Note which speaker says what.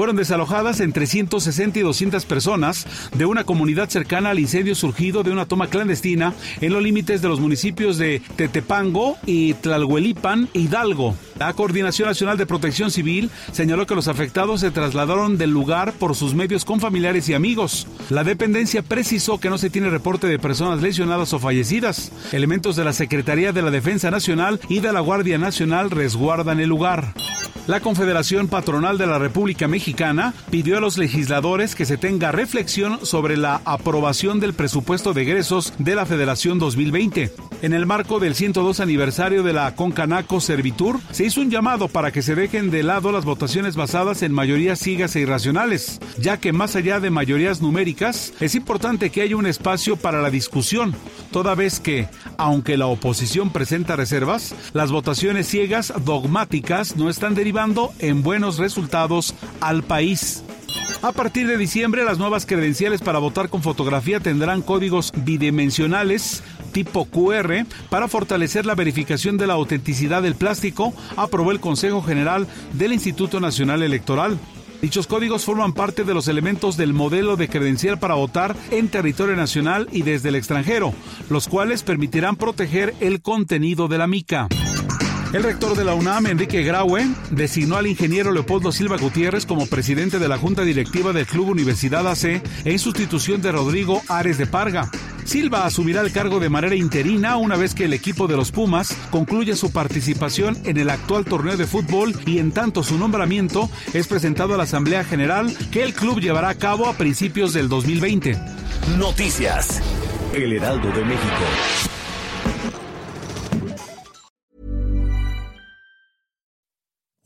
Speaker 1: Fueron desalojadas entre 160 y 200 personas de una comunidad cercana al incendio surgido de una toma clandestina en los límites de los municipios de Tetepango y Tlalhuelipan Hidalgo. La Coordinación Nacional de Protección Civil señaló que los afectados se trasladaron del lugar por sus medios con familiares y amigos. La dependencia precisó que no se tiene reporte de personas lesionadas o fallecidas. Elementos de la Secretaría de la Defensa Nacional y de la Guardia Nacional resguardan el lugar. La Confederación Patronal de la República Mexicana pidió a los legisladores que se tenga reflexión sobre la aprobación del presupuesto de egresos de la Federación 2020. En el marco del 102 aniversario de la Concanaco Servitur, se hizo un llamado para que se dejen de lado las votaciones basadas en mayorías ciegas e irracionales, ya que más allá de mayorías numéricas, es importante que haya un espacio para la discusión, toda vez que, aunque la oposición presenta reservas, las votaciones ciegas dogmáticas no están en buenos resultados al país. A partir de diciembre, las nuevas credenciales para votar con fotografía tendrán códigos bidimensionales tipo QR para fortalecer la verificación de la autenticidad del plástico, aprobó el Consejo General del Instituto Nacional Electoral. Dichos códigos forman parte de los elementos del modelo de credencial para votar en territorio nacional y desde el extranjero, los cuales permitirán proteger el contenido de la mica. El rector de la UNAM, Enrique Graue, designó al ingeniero Leopoldo Silva Gutiérrez como presidente de la Junta Directiva del Club Universidad AC en sustitución de Rodrigo Ares de Parga. Silva asumirá el cargo de manera interina una vez que el equipo de los Pumas concluya su participación en el actual torneo de fútbol y en tanto su nombramiento es presentado a la Asamblea General que el club llevará a cabo a principios del 2020.
Speaker 2: Noticias. El Heraldo de México.